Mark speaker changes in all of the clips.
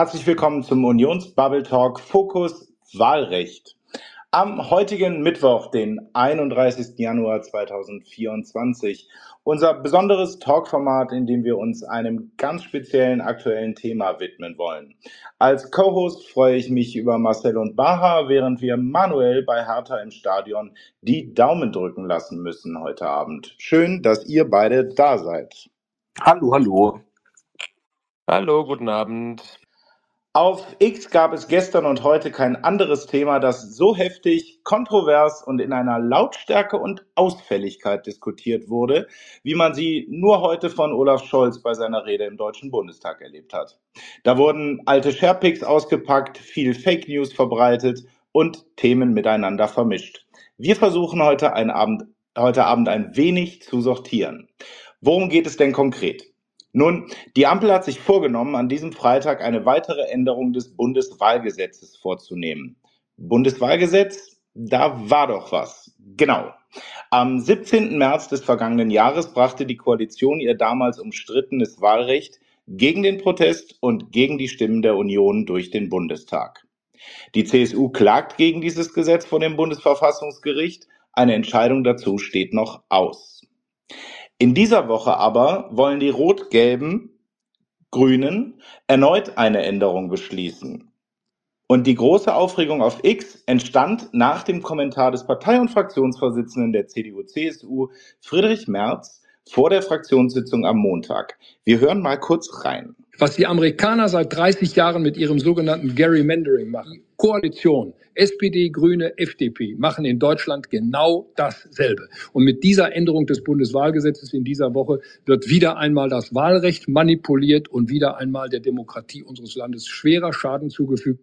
Speaker 1: Herzlich willkommen zum Unionsbubble Talk Fokus Wahlrecht. Am heutigen Mittwoch, den 31. Januar 2024, unser besonderes Talkformat, in dem wir uns einem ganz speziellen aktuellen Thema widmen wollen. Als Co-Host freue ich mich über Marcel und Baha, während wir manuell bei Hertha im Stadion die Daumen drücken lassen müssen heute Abend. Schön, dass ihr beide da seid.
Speaker 2: Hallo, hallo.
Speaker 3: Hallo, guten Abend.
Speaker 1: Auf X gab es gestern und heute kein anderes Thema, das so heftig, kontrovers und in einer Lautstärke und Ausfälligkeit diskutiert wurde, wie man sie nur heute von Olaf Scholz bei seiner Rede im Deutschen Bundestag erlebt hat. Da wurden alte Sharepics ausgepackt, viel Fake News verbreitet und Themen miteinander vermischt. Wir versuchen heute, Abend, heute Abend ein wenig zu sortieren. Worum geht es denn konkret? Nun, die Ampel hat sich vorgenommen, an diesem Freitag eine weitere Änderung des Bundeswahlgesetzes vorzunehmen. Bundeswahlgesetz, da war doch was. Genau. Am 17. März des vergangenen Jahres brachte die Koalition ihr damals umstrittenes Wahlrecht gegen den Protest und gegen die Stimmen der Union durch den Bundestag. Die CSU klagt gegen dieses Gesetz vor dem Bundesverfassungsgericht. Eine Entscheidung dazu steht noch aus. In dieser Woche aber wollen die rot-gelben Grünen erneut eine Änderung beschließen. Und die große Aufregung auf X entstand nach dem Kommentar des Partei- und Fraktionsvorsitzenden der CDU-CSU, Friedrich Merz, vor der Fraktionssitzung am Montag. Wir hören mal kurz rein.
Speaker 4: Was die Amerikaner seit 30 Jahren mit ihrem sogenannten Gerrymandering machen, Koalition, SPD, Grüne, FDP, machen in Deutschland genau dasselbe. Und mit dieser Änderung des Bundeswahlgesetzes in dieser Woche wird wieder einmal das Wahlrecht manipuliert und wieder einmal der Demokratie unseres Landes schwerer Schaden zugefügt.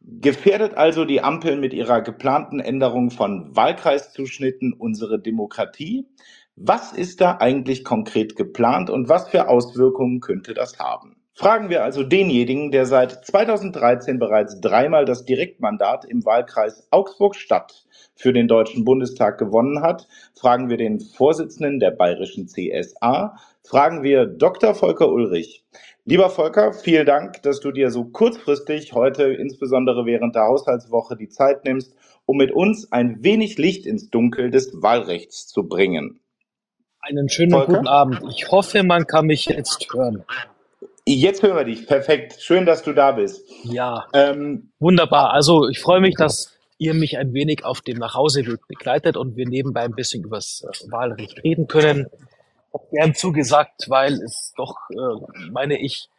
Speaker 1: Gefährdet also die Ampel mit ihrer geplanten Änderung von Wahlkreiszuschnitten unsere Demokratie? Was ist da eigentlich konkret geplant und was für Auswirkungen könnte das haben? Fragen wir also denjenigen, der seit 2013 bereits dreimal das Direktmandat im Wahlkreis Augsburg-Stadt für den Deutschen Bundestag gewonnen hat. Fragen wir den Vorsitzenden der bayerischen CSA. Fragen wir Dr. Volker Ulrich. Lieber Volker, vielen Dank, dass du dir so kurzfristig heute, insbesondere während der Haushaltswoche, die Zeit nimmst, um mit uns ein wenig Licht ins Dunkel des Wahlrechts zu bringen.
Speaker 2: Einen schönen Volker? guten Abend. Ich hoffe, man kann mich jetzt hören.
Speaker 1: Jetzt hören wir dich. Perfekt. Schön, dass du da bist.
Speaker 2: Ja. Ähm, Wunderbar. Also ich freue mich, dass ihr mich ein wenig auf dem Nachhauseweg begleitet und wir nebenbei ein bisschen über das äh, Wahlrecht reden können. Ich habe gern zugesagt, weil es doch, äh, meine ich,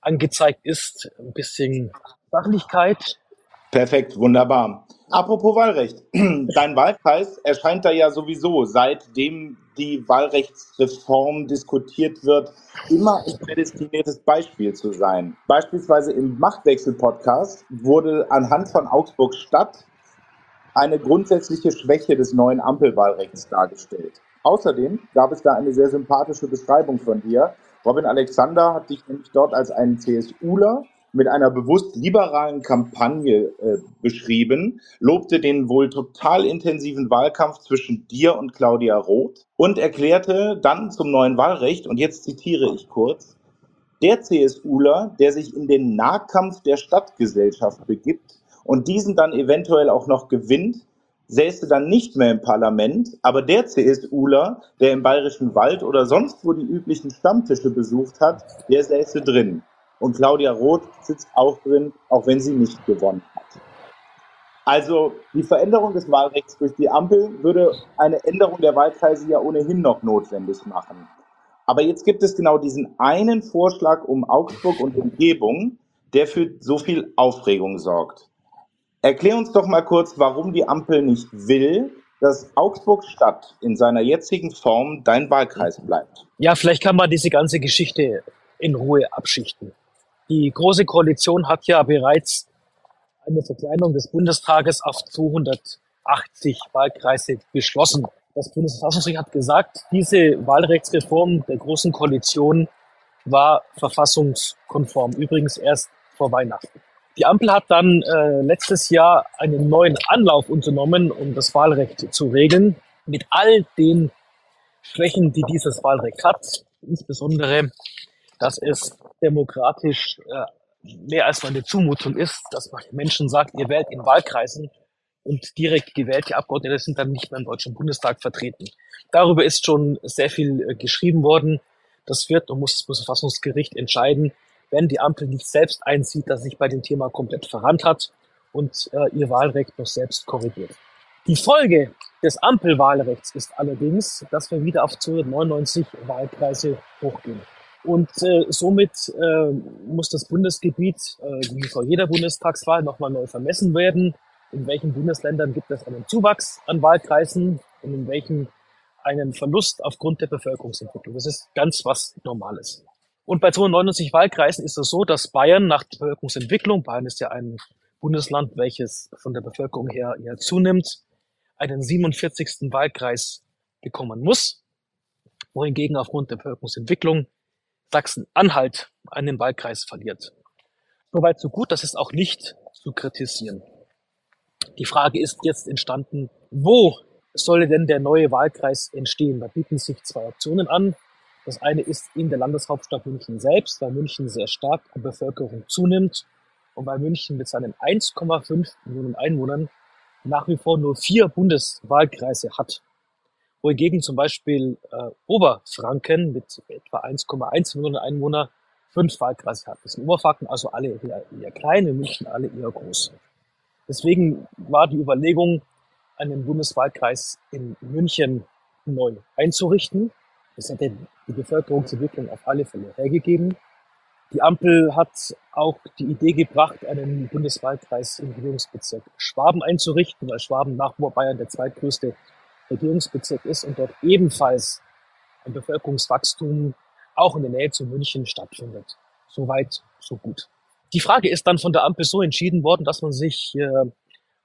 Speaker 2: angezeigt ist, ein bisschen Sachlichkeit.
Speaker 1: Perfekt, wunderbar. Apropos Wahlrecht. Dein Wahlkreis erscheint da ja sowieso, seitdem die Wahlrechtsreform diskutiert wird, immer ein prädestiniertes Beispiel zu sein. Beispielsweise im Machtwechsel-Podcast wurde anhand von Augsburg Stadt eine grundsätzliche Schwäche des neuen Ampelwahlrechts dargestellt. Außerdem gab es da eine sehr sympathische Beschreibung von dir. Robin Alexander hat dich nämlich dort als einen CSUler mit einer bewusst liberalen Kampagne äh, beschrieben, lobte den wohl total intensiven Wahlkampf zwischen dir und Claudia Roth und erklärte dann zum neuen Wahlrecht, und jetzt zitiere ich kurz, der CSUler, der sich in den Nahkampf der Stadtgesellschaft begibt und diesen dann eventuell auch noch gewinnt, säße dann nicht mehr im Parlament, aber der CSUler, der im Bayerischen Wald oder sonst wo die üblichen Stammtische besucht hat, der säße drin. Und Claudia Roth sitzt auch drin, auch wenn sie nicht gewonnen hat. Also die Veränderung des Wahlrechts durch die Ampel würde eine Änderung der Wahlkreise ja ohnehin noch notwendig machen. Aber jetzt gibt es genau diesen einen Vorschlag um Augsburg und Umgebung, der für so viel Aufregung sorgt. Erklär uns doch mal kurz, warum die Ampel nicht will, dass Augsburg Stadt in seiner jetzigen Form dein Wahlkreis bleibt.
Speaker 2: Ja, vielleicht kann man diese ganze Geschichte in Ruhe abschichten. Die Große Koalition hat ja bereits eine Verkleinerung des Bundestages auf 280 Wahlkreise beschlossen. Das Bundesverfassungsgericht hat gesagt, diese Wahlrechtsreform der Großen Koalition war verfassungskonform. Übrigens erst vor Weihnachten. Die Ampel hat dann äh, letztes Jahr einen neuen Anlauf unternommen, um das Wahlrecht zu regeln, mit all den Schwächen, die dieses Wahlrecht hat, insbesondere dass es demokratisch äh, mehr als eine Zumutung ist, dass man den Menschen sagt, ihr wählt in Wahlkreisen und direkt gewählte Abgeordnete sind dann nicht mehr im Deutschen Bundestag vertreten. Darüber ist schon sehr viel äh, geschrieben worden. Das wird und muss das Bundesverfassungsgericht entscheiden, wenn die Ampel nicht selbst einsieht, dass sich bei dem Thema komplett verrannt hat und äh, ihr Wahlrecht noch selbst korrigiert. Die Folge des Ampelwahlrechts ist allerdings, dass wir wieder auf 299 Wahlkreise hochgehen. Und äh, somit äh, muss das Bundesgebiet, äh, wie vor jeder Bundestagswahl, nochmal neu vermessen werden. In welchen Bundesländern gibt es einen Zuwachs an Wahlkreisen und in welchen einen Verlust aufgrund der Bevölkerungsentwicklung. Das ist ganz was Normales. Und bei 299 Wahlkreisen ist es so, dass Bayern nach der Bevölkerungsentwicklung, Bayern ist ja ein Bundesland, welches von der Bevölkerung her eher zunimmt, einen 47. Wahlkreis bekommen muss, wohingegen aufgrund der Bevölkerungsentwicklung Sachsen-Anhalt einen Wahlkreis verliert. Soweit so gut, das ist auch nicht zu kritisieren. Die Frage ist jetzt entstanden, wo solle denn der neue Wahlkreis entstehen? Da bieten sich zwei Optionen an. Das eine ist in der Landeshauptstadt München selbst, weil München sehr stark an Bevölkerung zunimmt und weil München mit seinen 1,5 Millionen Einwohnern nach wie vor nur vier Bundeswahlkreise hat. Wohingegen zum Beispiel äh, Oberfranken mit etwa 1,1 Millionen Einwohner fünf Wahlkreise hat. Das sind Oberfranken also alle eher, eher klein, in München alle eher groß. Deswegen war die Überlegung, einen Bundeswahlkreis in München neu einzurichten. Das hätte die Bevölkerungsentwicklung auf alle Fälle hergegeben. Die Ampel hat auch die Idee gebracht, einen Bundeswahlkreis im Regierungsbezirk Schwaben einzurichten, weil Schwaben nach Oberbayern der zweitgrößte Regierungsbezirk ist und dort ebenfalls ein Bevölkerungswachstum auch in der Nähe zu München stattfindet. Soweit, so gut. Die Frage ist dann von der Ampel so entschieden worden, dass man sich äh,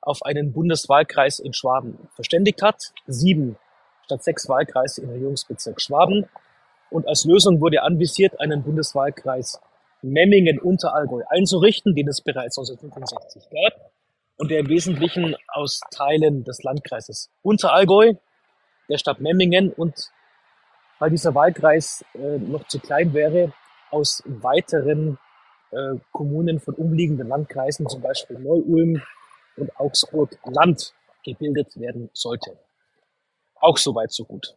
Speaker 2: auf einen Bundeswahlkreis in Schwaben verständigt hat. Sieben statt sechs Wahlkreise im Regierungsbezirk Schwaben. Und als Lösung wurde anvisiert, einen Bundeswahlkreis Memmingen-Unterallgäu einzurichten, den es bereits 1965 gab und der im Wesentlichen aus Teilen des Landkreises Unterallgäu, der Stadt Memmingen und weil dieser Wahlkreis äh, noch zu klein wäre, aus weiteren äh, Kommunen von umliegenden Landkreisen, zum Beispiel Neu-Ulm und Augsburg-Land, gebildet werden sollte. Auch soweit so gut.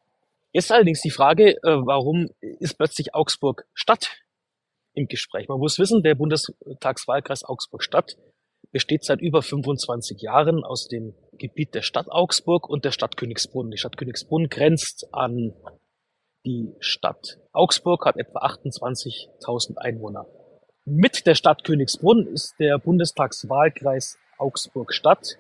Speaker 2: Jetzt allerdings die Frage, äh, warum ist plötzlich Augsburg Stadt im Gespräch? Man muss wissen, der Bundestagswahlkreis Augsburg Stadt besteht seit über 25 Jahren aus dem Gebiet der Stadt Augsburg und der Stadt Königsbrunn. Die Stadt Königsbrunn grenzt an die Stadt Augsburg, hat etwa 28.000 Einwohner. Mit der Stadt Königsbrunn ist der Bundestagswahlkreis Augsburg-Stadt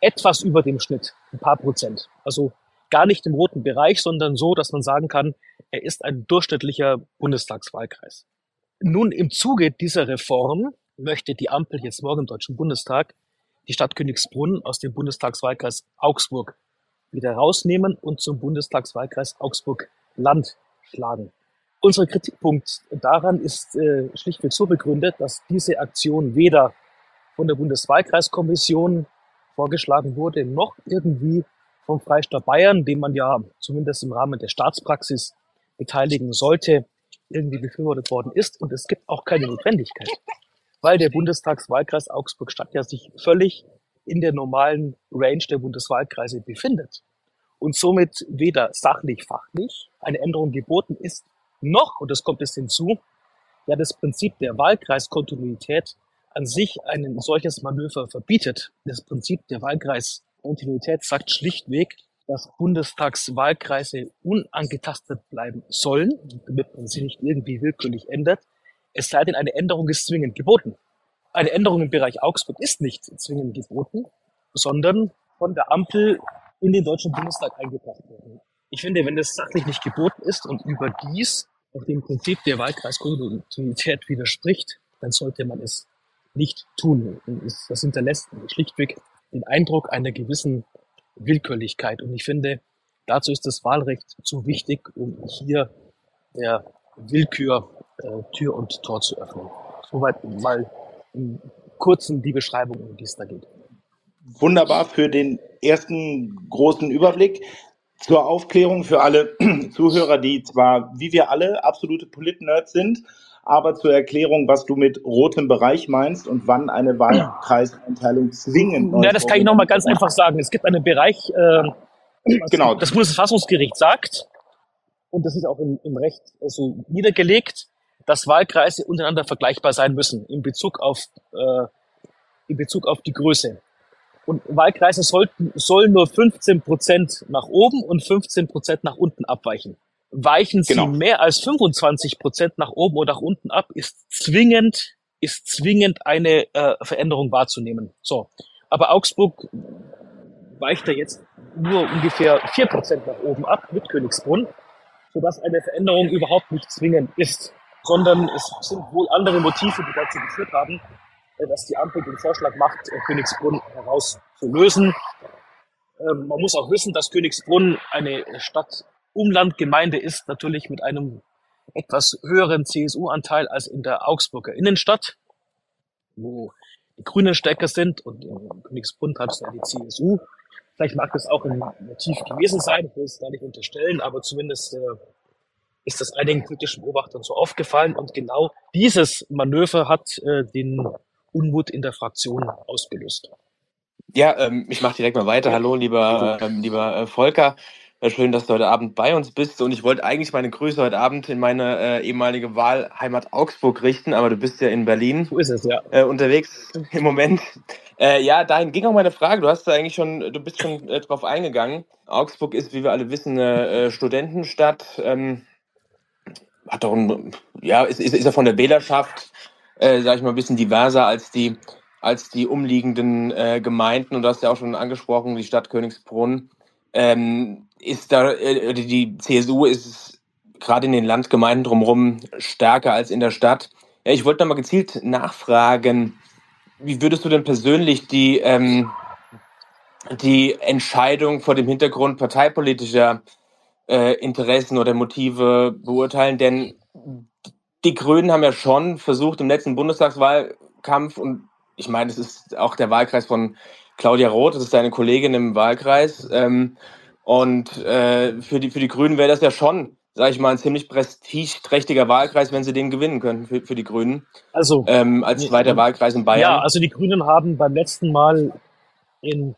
Speaker 2: etwas über dem Schnitt, ein paar Prozent. Also gar nicht im roten Bereich, sondern so, dass man sagen kann, er ist ein durchschnittlicher Bundestagswahlkreis. Nun im Zuge dieser Reform möchte die Ampel jetzt morgen im Deutschen Bundestag die Stadt Königsbrunn aus dem Bundestagswahlkreis Augsburg wieder rausnehmen und zum Bundestagswahlkreis Augsburg-Land schlagen. Unser Kritikpunkt daran ist äh, schlichtweg so begründet, dass diese Aktion weder von der Bundeswahlkreiskommission vorgeschlagen wurde, noch irgendwie vom Freistaat Bayern, dem man ja zumindest im Rahmen der Staatspraxis beteiligen sollte, irgendwie befürwortet worden ist. Und es gibt auch keine Notwendigkeit, weil der Bundestagswahlkreis Augsburg-Stadt ja sich völlig in der normalen Range der Bundeswahlkreise befindet und somit weder sachlich, fachlich eine Änderung geboten ist, noch, und das kommt es hinzu, ja das Prinzip der Wahlkreiskontinuität an sich ein solches Manöver verbietet. Das Prinzip der Wahlkreiskontinuität sagt schlichtweg, dass Bundestagswahlkreise unangetastet bleiben sollen, damit man sie nicht irgendwie willkürlich ändert, es sei denn, eine Änderung ist zwingend geboten. Eine Änderung im Bereich Augsburg ist nicht zwingend geboten, sondern von der Ampel in den Deutschen Bundestag eingebracht worden. Ich finde, wenn es sachlich nicht geboten ist und überdies auch dem Prinzip der Wahlkreiskontinuität widerspricht, dann sollte man es nicht tun. Das hinterlässt schlichtweg den Eindruck einer gewissen Willkürlichkeit. Und ich finde, dazu ist das Wahlrecht zu wichtig, um hier der Willkür äh, Tür und Tor zu öffnen. Soweit mal im kurzen die Beschreibung, um die es da geht.
Speaker 1: Wunderbar für den ersten großen Überblick. Zur Aufklärung für alle Zuhörer, die zwar wie wir alle absolute Polit-Nerds sind, aber zur Erklärung, was du mit rotem Bereich meinst und wann eine Wahlkreiseinteilung zwingend
Speaker 2: Ja, das kann ich nochmal ganz einfach sagen. Es gibt einen Bereich, äh,
Speaker 1: Genau.
Speaker 2: das Bundesverfassungsgericht sagt, und das ist auch im, im Recht so niedergelegt, dass Wahlkreise untereinander vergleichbar sein müssen in Bezug auf, äh, in Bezug auf die Größe. Und Wahlkreise sollten, sollen nur 15 Prozent nach oben und 15 Prozent nach unten abweichen. Weichen sie
Speaker 1: Genau.
Speaker 2: mehr als 25 Prozent nach oben oder nach unten ab, ist zwingend, ist zwingend eine äh, Veränderung wahrzunehmen. So. Aber Augsburg weicht da jetzt nur ungefähr 4 Prozent nach oben ab mit Königsbrunn, sodass eine Veränderung überhaupt nicht zwingend ist, sondern es sind wohl andere Motive, die dazu geführt haben, äh, dass die Ampel den Vorschlag macht, äh, Königsbrunn herauszulösen. Ähm, man muss auch wissen, dass Königsbrunn eine Stadt-Umlandgemeinde ist, natürlich mit einem etwas höheren CSU-Anteil als in der Augsburger Innenstadt, wo die Grünen stärker sind und in Königsbrunn traditionell die CSU. Vielleicht mag das auch ein Motiv gewesen sein, ich will es gar nicht unterstellen, aber zumindest äh, ist das einigen politischen Beobachtern so aufgefallen und genau dieses Manöver hat äh, den Unmut in der Fraktion ausgelöst.
Speaker 3: Ja, ähm, ich mache direkt mal weiter. Hallo, lieber, ähm, lieber äh, Volker. Äh, schön, dass du heute Abend bei uns bist. Und ich wollte eigentlich meine Grüße heute Abend in meine äh, ehemalige Wahlheimat Augsburg richten, aber du bist ja in Berlin
Speaker 2: So ist es, ja.
Speaker 3: äh, unterwegs im Moment. Äh, ja, dahin ging auch meine Frage. Du hast da eigentlich schon, du bist schon äh, drauf eingegangen. Augsburg ist, wie wir alle wissen, eine äh, Studentenstadt. Ähm, hat doch ein, ja, ist, ist, ist ja von der Wählerschaft, äh, sag ich mal, ein bisschen diverser als die, als die umliegenden äh, Gemeinden. Und du hast ja auch schon angesprochen, die Stadt Königsbrunn. Ähm, ist da, äh, die, CSU ist gerade in den Landgemeinden drumherum stärker als in der Stadt. Ja, ich wollte da mal gezielt nachfragen, wie würdest du denn persönlich die, ähm, die Entscheidung vor dem Hintergrund parteipolitischer äh, Interessen oder Motive beurteilen? Denn die Grünen haben ja schon versucht im letzten Bundestagswahlkampf und ich meine, es ist auch der Wahlkreis von Claudia Roth, das ist deine Kollegin im Wahlkreis. Ähm, und äh, für, die, für die Grünen wäre das ja schon, sage ich mal, ein ziemlich prestigeträchtiger Wahlkreis, wenn sie den gewinnen könnten für, für die Grünen,
Speaker 2: Also,
Speaker 3: ähm, als
Speaker 2: Nee,
Speaker 3: zweiter
Speaker 2: ähm,
Speaker 3: Wahlkreis in
Speaker 2: ja,
Speaker 3: Bayern.
Speaker 2: also die Grünen haben beim letzten Mal in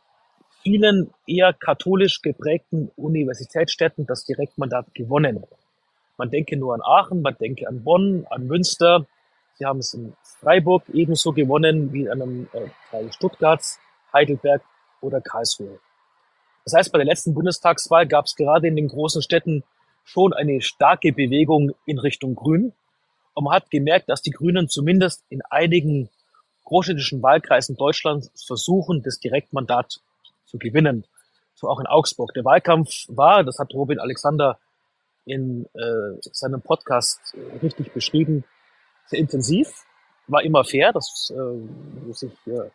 Speaker 2: vielen eher katholisch geprägten Universitätsstädten das Direktmandat gewonnen. Man denke nur an Aachen, man denke an Bonn, an Münster. Sie haben es in Freiburg ebenso gewonnen wie in einem äh, Teil Stuttgarts, Heidelberg oder Karlsruhe. Das heißt, bei der letzten Bundestagswahl gab es gerade in den großen Städten schon eine starke Bewegung in Richtung Grün. Und man hat gemerkt, dass die Grünen zumindest in einigen großstädtischen Wahlkreisen Deutschlands versuchen, das Direktmandat zu gewinnen. So auch in Augsburg. Der Wahlkampf war, das hat Robin Alexander in äh, seinem Podcast äh, richtig beschrieben, sehr intensiv, war immer fair, das äh, muss ich äh,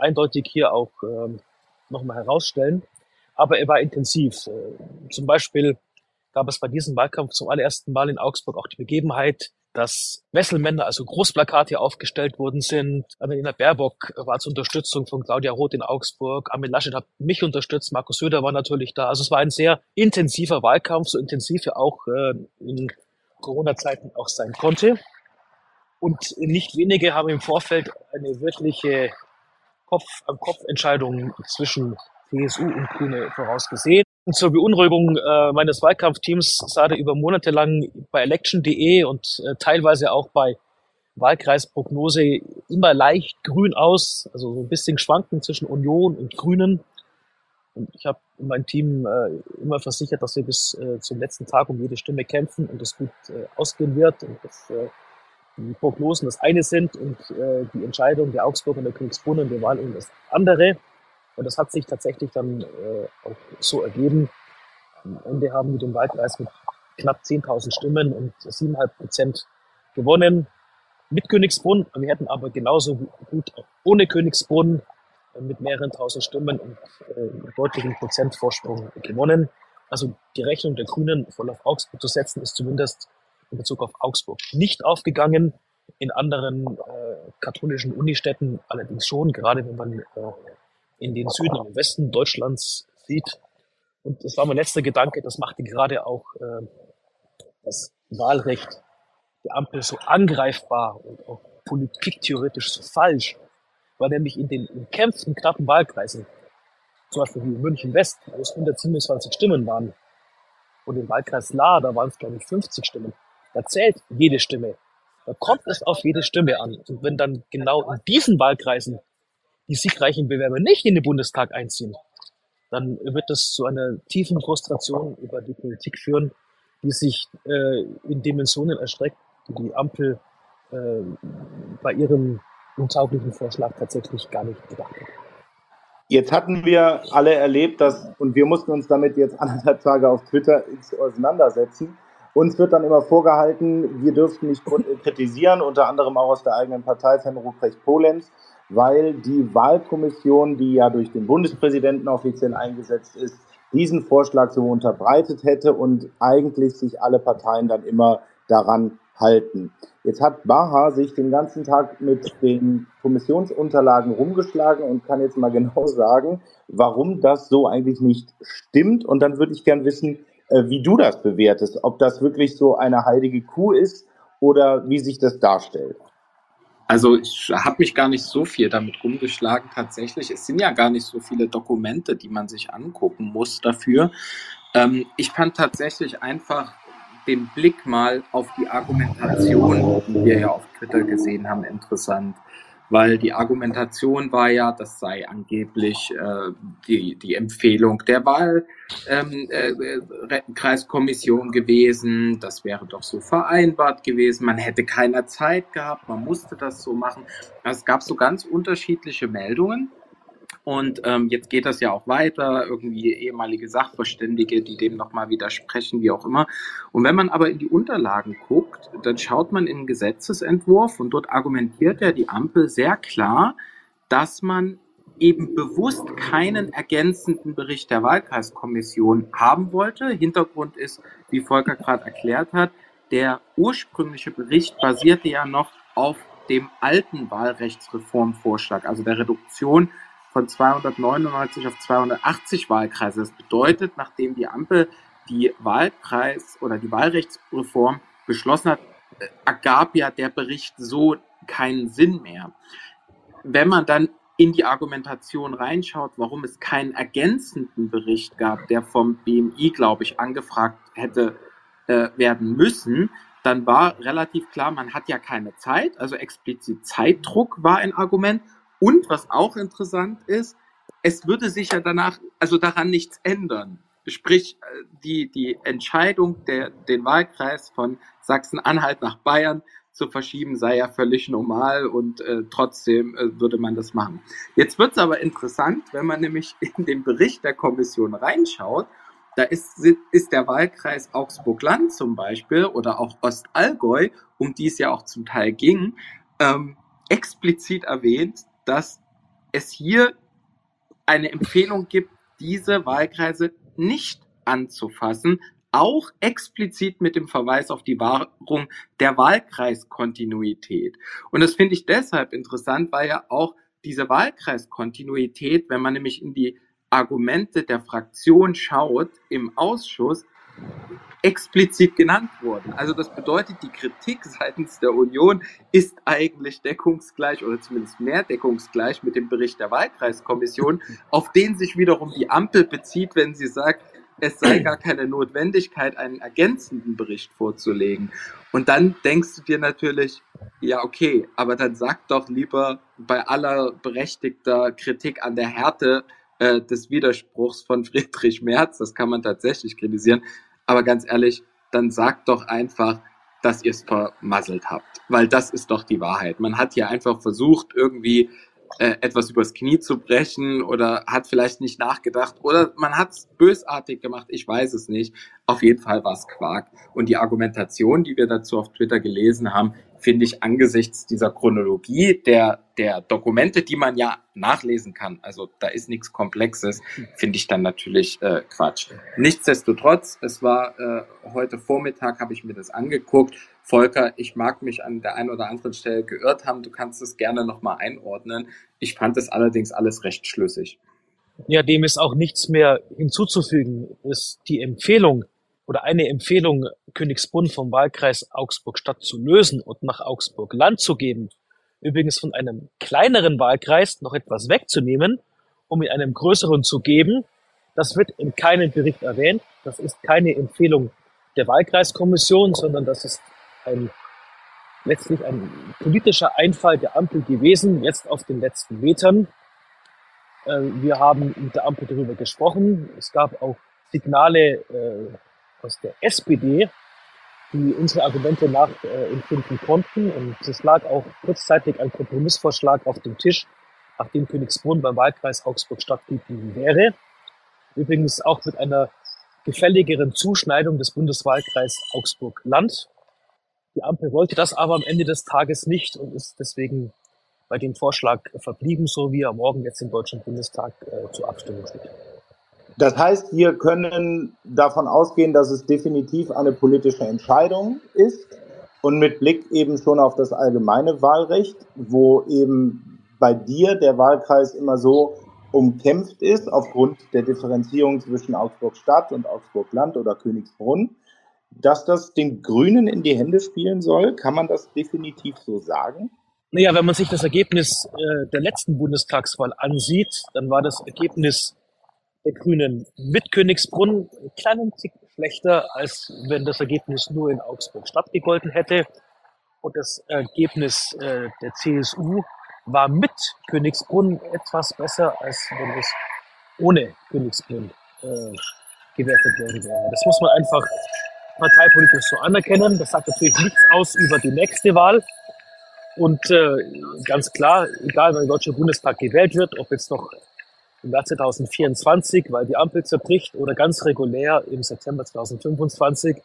Speaker 2: eindeutig hier auch ähm, nochmal herausstellen. Aber er war intensiv. Äh, zum Beispiel gab es bei diesem Wahlkampf zum allerersten Mal in Augsburg auch die Begebenheit, dass Wesselmänner, also Großplakate aufgestellt worden sind. Annalena Baerbock war zur Unterstützung von Claudia Roth in Augsburg. Armin Laschet hat mich unterstützt. Markus Söder war natürlich da. Also es war ein sehr intensiver Wahlkampf, so intensiv er auch äh, in Corona-Zeiten auch sein konnte. Und nicht wenige haben im Vorfeld eine wirkliche Kopf-an-Kopf-Entscheidung zwischen CSU und Grüne vorausgesehen. Und zur Beunruhigung äh, meines Wahlkampfteams sah der über Monate lang bei election.de und äh, teilweise auch bei Wahlkreisprognose immer leicht grün aus, also so ein bisschen schwanken zwischen Union und Grünen. Und ich habe mein Team äh, immer versichert, dass wir bis äh, zum letzten Tag um jede Stimme kämpfen und das gut äh, ausgehen wird und dass äh, Prognosen das eine sind und äh, die Entscheidung der Augsburg und der Königsbrunn und der Wahl das andere. Und das hat sich tatsächlich dann äh, auch so ergeben. Am Ende haben wir den Wahlkreis mit knapp 10.000 Stimmen und 7,5 Prozent gewonnen mit Königsbrunn. Wir hätten aber genauso gut ohne Königsbrunn äh, mit mehreren tausend Stimmen und äh, deutlichen Prozentvorsprung gewonnen. Also die Rechnung der Grünen voll auf Augsburg zu setzen, ist zumindest in Bezug auf Augsburg nicht aufgegangen. In anderen äh, katholischen Unistädten allerdings schon, gerade wenn man äh, in den Süden und Westen Deutschlands sieht. Und das war mein letzter Gedanke, das machte gerade auch äh, das Wahlrecht die Ampel so angreifbar und auch politiktheoretisch so falsch, war nämlich in den umkämpften knappen Wahlkreisen, zum Beispiel wie München West, wo es 127 Stimmen waren, und im Wahlkreis La, da waren es glaube ich 50 Stimmen, da zählt jede Stimme. Da kommt es auf jede Stimme an. Und wenn dann genau in diesen Wahlkreisen die siegreichen Bewerber nicht in den Bundestag einziehen, dann wird das zu einer tiefen Frustration über die Politik führen, die sich äh, in Dimensionen erstreckt, die die Ampel äh, bei ihrem untauglichen Vorschlag tatsächlich gar nicht gedacht hat.
Speaker 1: Jetzt hatten wir alle erlebt, dass, und wir mussten uns damit jetzt anderthalb Tage auf Twitter auseinandersetzen. Uns wird dann immer vorgehalten, wir dürften nicht kritisieren, unter anderem auch aus der eigenen Partei von Ruprecht Polenz, weil die Wahlkommission, die ja durch den Bundespräsidenten offiziell eingesetzt ist, diesen Vorschlag so unterbreitet hätte und eigentlich sich alle Parteien dann immer daran halten. Jetzt hat Baha sich den ganzen Tag mit den Kommissionsunterlagen rumgeschlagen und kann jetzt mal genau sagen, warum das so eigentlich nicht stimmt. Und dann würde ich gern wissen, äh, wie du das bewertest, ob das wirklich so eine heilige Kuh ist oder wie sich das darstellt.
Speaker 5: Also ich habe mich gar nicht so viel damit rumgeschlagen tatsächlich. Es sind ja gar nicht so viele Dokumente, die man sich angucken muss dafür. Ähm, ich fand tatsächlich einfach den Blick mal auf die Argumentation, die wir ja auf Twitter gesehen haben, interessant weil die Argumentation war ja, das sei angeblich äh, die, die Empfehlung der Wahlkreiskommission äh, äh gewesen, das wäre doch so vereinbart gewesen, man hätte keine Zeit gehabt, man musste das so machen. Es gab so ganz unterschiedliche Meldungen und ähm, jetzt geht das ja auch weiter, irgendwie ehemalige Sachverständige, die dem nochmal widersprechen, wie auch immer. Und wenn man aber in die Unterlagen guckt, dann schaut man in den Gesetzesentwurf und dort argumentiert ja die Ampel sehr klar, dass man eben bewusst keinen ergänzenden Bericht der Wahlkreiskommission haben wollte. Hintergrund ist, wie Volker gerade erklärt hat, der ursprüngliche Bericht basierte ja noch auf dem alten Wahlrechtsreformvorschlag, also der Reduktion von 299 auf 280 Wahlkreise. Das bedeutet, nachdem die Ampel die Wahlkreis- oder die Wahlrechtsreform beschlossen hat, äh, ergab ja der Bericht so keinen Sinn mehr. Wenn man dann in die Argumentation reinschaut, warum es keinen ergänzenden Bericht gab, der vom BMI, glaube ich, angefragt hätte äh, werden müssen, dann war relativ klar, man hat ja keine Zeit, also explizit Zeitdruck war ein Argument und was auch interessant ist, es würde sich ja danach, also daran nichts ändern. Sprich, äh, die, die Entscheidung, der, den Wahlkreis von Sachsen-Anhalt nach Bayern zu verschieben, sei ja völlig normal und äh, trotzdem äh, würde man das machen. Jetzt wird es aber interessant, wenn man nämlich in den Bericht der Kommission reinschaut, da ist, ist der Wahlkreis Augsburg-Land zum Beispiel oder auch Ostallgäu, um die es ja auch zum Teil ging, ähm, explizit erwähnt, dass es hier eine Empfehlung gibt, diese Wahlkreise nicht anzufassen, auch explizit mit dem Verweis auf die Wahrung der Wahlkreiskontinuität. Und das finde ich deshalb interessant, weil ja auch diese Wahlkreiskontinuität, wenn man nämlich in die Argumente der Fraktion schaut im Ausschuss, explizit genannt wurden. Also das bedeutet, die Kritik seitens der Union ist eigentlich deckungsgleich oder zumindest mehr deckungsgleich mit dem Bericht der Wahlkreiskommission, auf den sich wiederum die Ampel bezieht, wenn sie sagt, es sei gar keine Notwendigkeit, einen ergänzenden Bericht vorzulegen. Und dann denkst du dir natürlich, ja, okay, aber dann sag doch lieber bei aller berechtigter Kritik an der Härte äh, des Widerspruchs von Friedrich Merz, das kann man tatsächlich kritisieren, aber ganz ehrlich, dann sagt doch einfach, dass ihr es vermasselt habt. Weil das ist doch die Wahrheit. Man hat hier einfach versucht, irgendwie äh, etwas übers Knie zu brechen oder hat vielleicht nicht nachgedacht oder man hat es bösartig gemacht, ich weiß es nicht. Auf jeden Fall war es Quark. Und die Argumentation, die wir dazu auf Twitter gelesen haben, finde ich angesichts dieser Chronologie der, der Dokumente, die man ja nachlesen kann, also da ist nichts Komplexes, finde ich dann natürlich äh, Quatsch. Nichtsdestotrotz, es war äh, heute Vormittag, habe ich mir das angeguckt. Volker, ich mag mich an der einen oder anderen Stelle geirrt haben, du kannst es gerne nochmal einordnen. Ich fand es allerdings alles recht schlüssig.
Speaker 2: Ja, dem ist auch nichts mehr hinzuzufügen. Ist die Empfehlung oder eine Empfehlung, Königsbrunn vom Wahlkreis Augsburg-Stadt zu lösen und nach Augsburg-Land zu geben, übrigens von einem kleineren Wahlkreis noch etwas wegzunehmen, um in einem größeren zu geben, das wird in keinem Bericht erwähnt. Das ist keine Empfehlung der Wahlkreiskommission, sondern das ist ein letztlich ein politischer Einfall der Ampel gewesen, jetzt auf den letzten Metern. Äh, wir haben mit der Ampel darüber gesprochen. Es gab auch Signale äh, aus der SPD, die unsere Argumente nachempfinden äh, konnten. Und es lag auch kurzzeitig ein Kompromissvorschlag auf dem Tisch, nachdem Königsbrunn beim Wahlkreis Augsburg stattgeblieben wäre. Übrigens auch mit einer gefälligeren Zuschneidung des Bundeswahlkreis Augsburg-Land. Die Ampel wollte das aber am Ende des Tages nicht und ist deswegen bei dem Vorschlag verblieben, so wie er morgen jetzt im Deutschen Bundestag äh, zur Abstimmung steht.
Speaker 1: Das heißt, wir können davon ausgehen, dass es definitiv eine politische Entscheidung ist und mit Blick eben schon auf das allgemeine Wahlrecht, wo eben bei dir der Wahlkreis immer so umkämpft ist aufgrund der Differenzierung zwischen Augsburg-Stadt und Augsburg-Land oder Königsbrunn, dass das den Grünen in die Hände spielen soll. Kann man das definitiv so sagen?
Speaker 2: Naja, wenn man sich das Ergebnis äh, der letzten Bundestagswahl ansieht, dann war das Ergebnis der Grünen mit Königsbrunn einen kleinen Tick schlechter, als wenn das Ergebnis nur in Augsburg Stadt gegolten hätte. Und das Ergebnis äh, der CSU war mit Königsbrunn etwas besser, als wenn es ohne Königsbrunn äh, gewertet worden wäre. Das muss man einfach parteipolitisch so anerkennen. Das sagt natürlich nichts aus über die nächste Wahl. Und äh, ganz klar, egal wann der Deutsche Bundestag gewählt wird, ob jetzt noch im Jahr 2024, weil die Ampel zerbricht, oder ganz regulär im September 2025,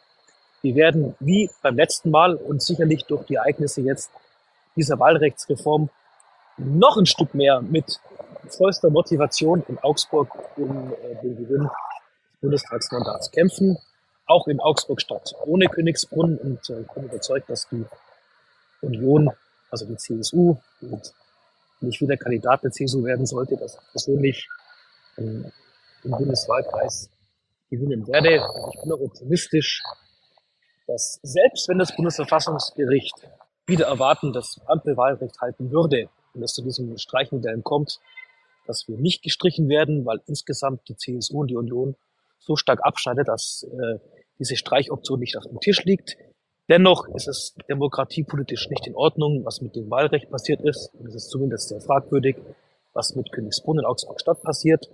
Speaker 2: wir werden wie beim letzten Mal und sicherlich durch die Ereignisse jetzt dieser Wahlrechtsreform noch ein Stück mehr mit vollster Motivation in Augsburg um äh, den Gewinn des Bundestagsmandats kämpfen. Auch in Augsburg Stadt ohne Königsbrunn und äh, ich bin überzeugt, dass die Union also die CSU, und nicht wieder Kandidat der CSU werden sollte, dass ich persönlich ähm, im Bundeswahlkreis gewinnen werde. Ich bin auch optimistisch, dass selbst wenn das Bundesverfassungsgericht wieder erwarten, dass Ampelwahlrecht halten würde und es zu diesem Streichenwellen kommt, dass wir nicht gestrichen werden, weil insgesamt die CSU und die Union so stark abschneidet, dass äh, diese Streichoption nicht auf dem Tisch liegt. Dennoch ist es demokratiepolitisch nicht in Ordnung, was mit dem Wahlrecht passiert ist. Und es ist zumindest sehr fragwürdig, was mit Königsbrunn und Augsburg-Stadt passiert.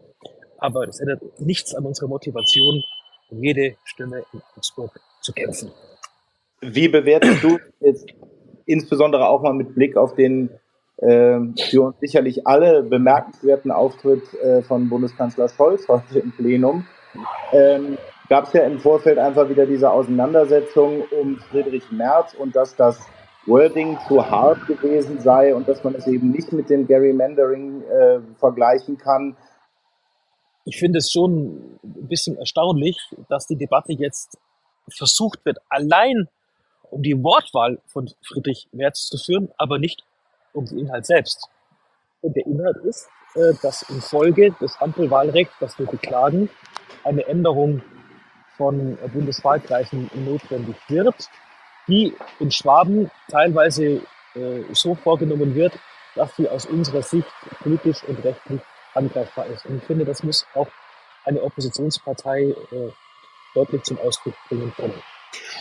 Speaker 2: Aber das ändert nichts an unserer Motivation, um jede Stimme in Augsburg zu kämpfen.
Speaker 1: Wie bewertest du jetzt insbesondere auch mal mit Blick auf den äh, für uns sicherlich alle bemerkenswerten Auftritt äh, von Bundeskanzler Scholz heute im Plenum? Ähm, gab es ja im Vorfeld einfach wieder diese Auseinandersetzung um Friedrich Merz und dass das Wording zu hart gewesen sei und dass man es eben nicht mit dem Gerrymandering äh, vergleichen kann.
Speaker 2: Ich finde es schon ein bisschen erstaunlich, dass die Debatte jetzt versucht wird, allein um die Wortwahl von Friedrich Merz zu führen, aber nicht um den Inhalt selbst. Und der Inhalt ist, äh, dass infolge des Ampelwahlrechts, das wir beklagen, eine Änderung von Bundeswahlkreisen notwendig wird, die in Schwaben teilweise äh, so vorgenommen wird, dass sie aus unserer Sicht politisch und rechtlich angreifbar ist. Und ich finde, das muss auch eine Oppositionspartei äh, deutlich zum Ausdruck bringen können.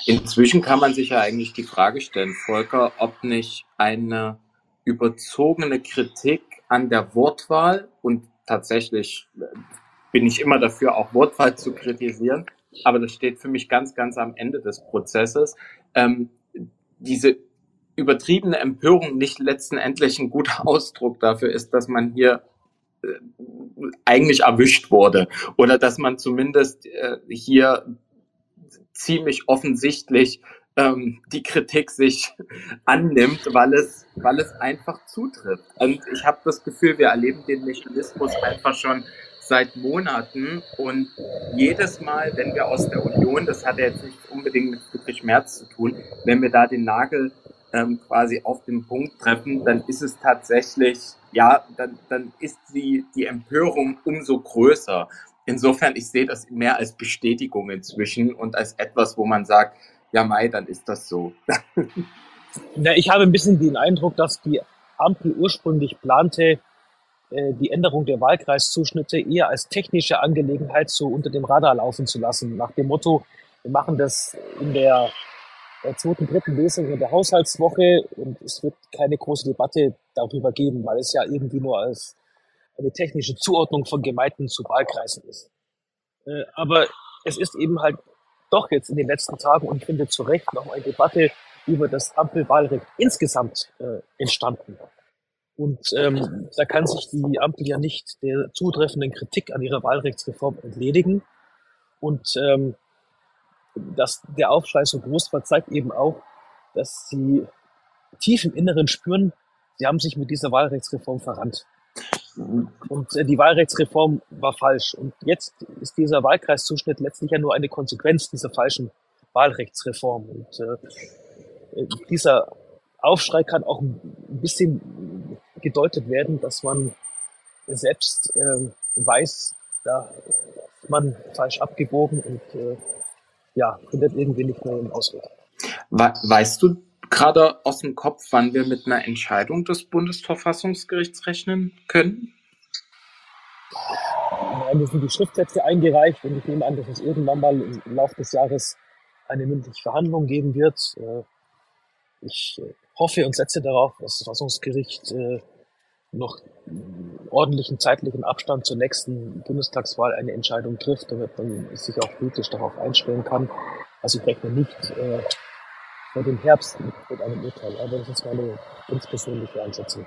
Speaker 5: Inzwischen kann man sich ja eigentlich die Frage stellen, Volker, ob nicht eine überzogene Kritik an der Wortwahl und tatsächlich äh, bin ich immer dafür, auch Wortwahl zu kritisieren, aber das steht für mich ganz, ganz am Ende des Prozesses. Ähm, diese übertriebene Empörung nicht letztendlich ein guter Ausdruck dafür ist, dass man hier äh, eigentlich erwischt wurde oder dass man zumindest äh, hier ziemlich offensichtlich ähm, die Kritik sich annimmt, weil es, weil es einfach zutrifft. Und ich habe das Gefühl, wir erleben den Mechanismus einfach schon seit Monaten und jedes Mal, wenn wir aus der Union, das hat ja jetzt nicht unbedingt mit Friedrich Merz zu tun, wenn wir da den Nagel ähm, quasi auf den Punkt treffen, dann ist es tatsächlich, ja, dann, dann ist die, die Empörung umso größer. insofern, ich sehe das mehr als Bestätigung inzwischen und als etwas, wo man sagt, ja, Mai, dann ist das so.
Speaker 2: Na, ich habe ein bisschen den Eindruck, dass die Ampel ursprünglich plante, die Änderung der Wahlkreiszuschnitte eher als technische Angelegenheit so unter dem Radar laufen zu lassen, nach dem Motto, wir machen das in der, der zweiten, dritten Lesung in der Haushaltswoche und es wird keine große Debatte darüber geben, weil es ja irgendwie nur als eine technische Zuordnung von Gemeinden zu Wahlkreisen ist. Äh, aber es ist eben halt doch jetzt in den letzten Tagen und ich finde zu Recht noch eine Debatte über das Ampelwahlrecht insgesamt äh, entstanden. Und ähm, da kann sich die Ampel ja nicht der zutreffenden Kritik an ihrer Wahlrechtsreform entledigen. Und ähm, dass der Aufschrei so groß war, zeigt eben auch, dass sie tief im Inneren spüren, sie haben sich mit dieser Wahlrechtsreform verrannt. Und äh, die Wahlrechtsreform war falsch. Und jetzt ist dieser Wahlkreiszuschnitt letztlich ja nur eine Konsequenz dieser falschen Wahlrechtsreform. Und äh, dieser Aufschrei kann auch ein bisschen gedeutet werden, dass man selbst äh, weiß, da ist man falsch abgebogen und äh, ja, findet irgendwie nicht mehr einen Ausweg.
Speaker 5: Weißt du gerade aus dem Kopf, wann wir mit einer Entscheidung des Bundesverfassungsgerichts rechnen können?
Speaker 2: Nein, sind die Schriftsätze eingereicht und ich nehme an, dass es irgendwann mal im Laufe des Jahres eine mündliche Verhandlung geben wird. Äh, ich äh, hoffe und setze darauf, dass das Verfassungsgericht äh, noch ordentlichen zeitlichen Abstand zur nächsten Bundestagswahl eine Entscheidung trifft, damit man sich auch politisch darauf einstellen kann. Also ich rechne nicht äh, vor dem Herbst mit einem Urteil, aber das ist meine ganz persönliche Einschätzung.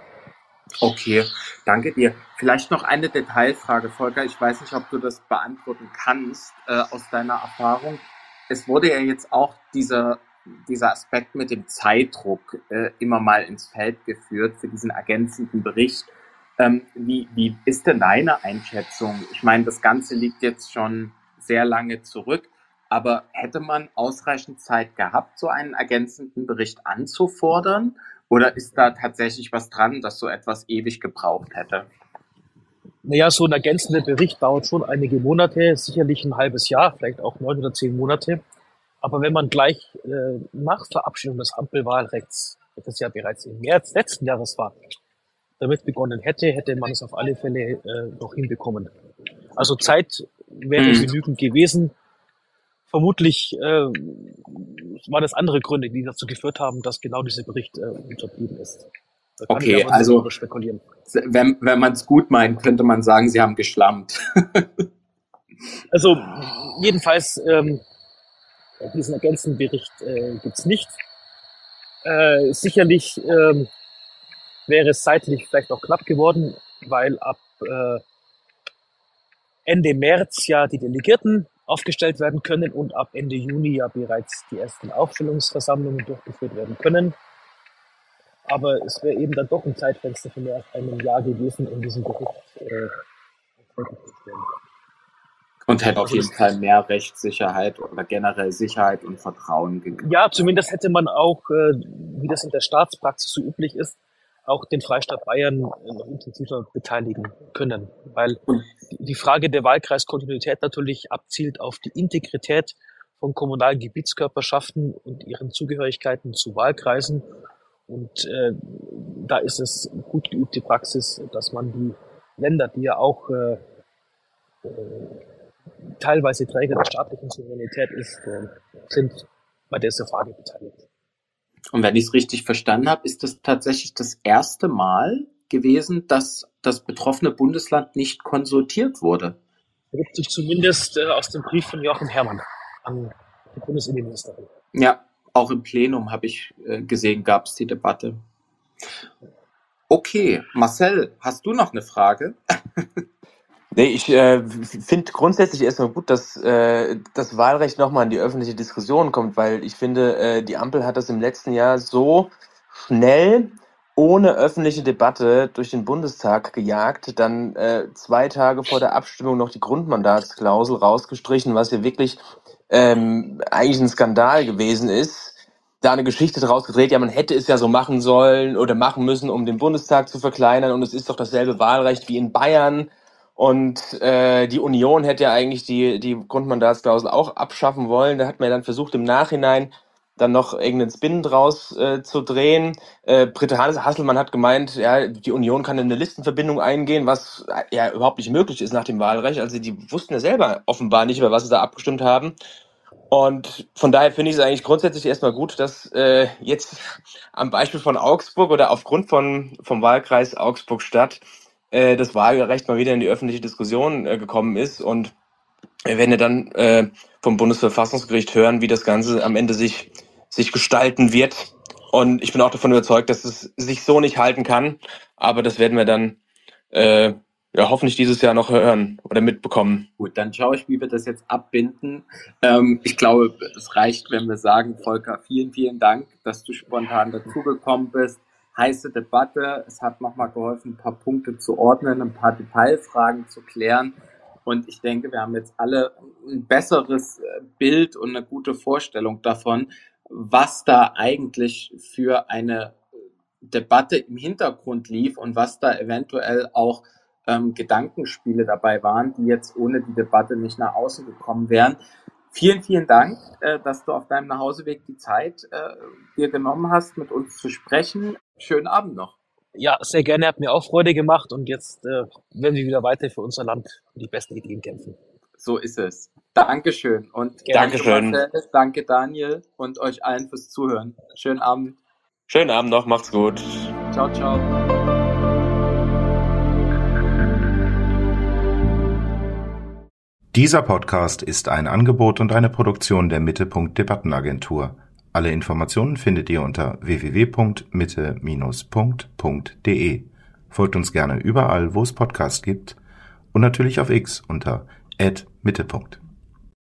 Speaker 5: Okay, danke dir. Vielleicht noch eine Detailfrage, Volker. Ich weiß nicht, ob du das beantworten kannst äh, aus deiner Erfahrung. Es wurde ja jetzt auch dieser dieser Aspekt mit dem Zeitdruck äh, immer mal ins Feld geführt für diesen ergänzenden Bericht. Ähm, wie, wie ist denn deine Einschätzung? Ich meine, das Ganze liegt jetzt schon sehr lange zurück, aber hätte man ausreichend Zeit gehabt, so einen ergänzenden Bericht anzufordern? Oder ist da tatsächlich was dran, dass so etwas ewig gebraucht hätte?
Speaker 2: Naja, so ein ergänzender Bericht dauert schon einige Monate, sicherlich ein halbes Jahr, vielleicht auch neun oder zehn Monate. Aber wenn man gleich äh, nach Verabschiedung des Ampelwahlrechts, das ja bereits im März letzten Jahres war, damit begonnen hätte, hätte man es auf alle Fälle äh, noch hinbekommen. Also Zeit wäre mhm. genügend gewesen. Vermutlich äh, waren es andere Gründe, die dazu geführt haben, dass genau dieser Bericht äh, unterblieben ist.
Speaker 5: okay, also wenn, wenn man es gut meint, könnte man sagen, sie haben geschlammt.
Speaker 2: also jedenfalls ähm, diesen ergänzenden Bericht äh, gibt nicht. Äh, sicherlich ähm, wäre es zeitlich vielleicht auch knapp geworden, weil ab äh, Ende März ja die Delegierten aufgestellt werden können und ab Ende Juni ja bereits die ersten Aufstellungsversammlungen durchgeführt werden können. Aber es wäre eben dann doch ein Zeitfenster von mehr als einem Jahr gewesen, um diesen Bericht äh,
Speaker 5: fertigzustellen. Und hätte auf jeden Fall mehr Rechtssicherheit oder generell Sicherheit und Vertrauen
Speaker 2: gegeben. Ja, zumindest hätte man auch, äh, wie das in der Staatspraxis so üblich ist, auch den Freistaat Bayern noch intensiver beteiligen können. Weil die Frage der Wahlkreiskontinuität natürlich abzielt auf die Integrität von kommunalen Gebietskörperschaften und ihren Zugehörigkeiten zu Wahlkreisen. Und äh, da ist es gut geübte Praxis, dass man die Länder, die ja auch äh, äh teilweise Träger der staatlichen Souveränität ist, äh, sind bei dieser Frage beteiligt.
Speaker 5: Und wenn ich es richtig verstanden habe, ist das tatsächlich das erste Mal gewesen, dass das betroffene Bundesland nicht konsultiert wurde.
Speaker 2: Ergibt sich zumindest äh, aus dem Brief von Joachim Herrmann an die Bundesinnenministerin.
Speaker 5: Ja, auch im Plenum habe ich äh, gesehen, gab es die Debatte. Okay, Marcel, hast du noch eine Frage?
Speaker 3: Nee, ich äh, finde grundsätzlich erstmal gut, dass äh, das Wahlrecht nochmal in die öffentliche Diskussion kommt, weil ich finde, äh, die Ampel hat das im letzten Jahr so schnell ohne öffentliche Debatte durch den Bundestag gejagt, dann äh, zwei Tage vor der Abstimmung noch die Grundmandatsklausel rausgestrichen, was ja wirklich ähm, eigentlich ein Skandal gewesen ist. Da eine Geschichte draus gedreht, ja, man hätte es ja so machen sollen oder machen müssen, um den Bundestag zu verkleinern und es ist doch dasselbe Wahlrecht wie in Bayern Und äh, die Union hätte ja eigentlich die, die Grundmandatsklausel auch abschaffen wollen. Da hat man ja dann versucht, im Nachhinein dann noch irgendeinen Spin draus äh, zu drehen. Äh, Britta Hasselmann hat gemeint, ja, die Union kann in eine Listenverbindung eingehen, was äh, ja überhaupt nicht möglich ist nach dem Wahlrecht. Also die wussten ja selber offenbar nicht, über was sie da abgestimmt haben. Und von daher finde ich es eigentlich grundsätzlich erstmal gut, dass äh, jetzt am Beispiel von Augsburg oder aufgrund von, vom Wahlkreis Augsburg-Stadt äh, das Wahlrecht mal wieder in die öffentliche Diskussion äh, gekommen ist. Und wir werden ja dann äh, vom Bundesverfassungsgericht hören, wie das Ganze am Ende sich, sich gestalten wird. Und ich bin auch davon überzeugt, dass es sich so nicht halten kann. Aber das werden wir dann äh, ja, hoffentlich dieses Jahr noch hören oder mitbekommen.
Speaker 5: Gut, dann schaue ich, wie wir das jetzt abbinden. Ähm, ich glaube, es reicht, wenn wir sagen, Volker, vielen, vielen Dank, dass du spontan dazugekommen bist heiße Debatte. Es hat nochmal geholfen, ein paar Punkte zu ordnen, ein paar Detailfragen zu klären. Und ich denke, wir haben jetzt alle ein besseres äh, Bild und eine gute Vorstellung davon, was da eigentlich für eine Debatte im Hintergrund lief und was da eventuell auch ähm, Gedankenspiele dabei waren, die jetzt ohne die Debatte nicht nach außen gekommen wären. Vielen, vielen Dank, äh, dass du auf deinem Nachhauseweg die Zeit äh, dir genommen hast, mit uns zu sprechen. Schönen Abend noch.
Speaker 2: Ja, sehr gerne, hat mir auch Freude gemacht und jetzt äh, werden wir wieder weiter für unser Land und die besten Ideen kämpfen.
Speaker 5: So ist es. Dankeschön und
Speaker 3: Dankeschön.
Speaker 5: Danke, Marcel, danke Daniel und euch allen fürs Zuhören. Schönen Abend.
Speaker 3: Schönen Abend noch, macht's gut.
Speaker 5: Ciao, ciao.
Speaker 6: Dieser Podcast ist ein Angebot und eine Produktion der Mittelpunkt Debattenagentur. Alle Informationen findet ihr unter www.mitte-punkt.de. Folgt uns gerne überall, wo es Podcasts gibt und natürlich auf X unter @mittepunkt.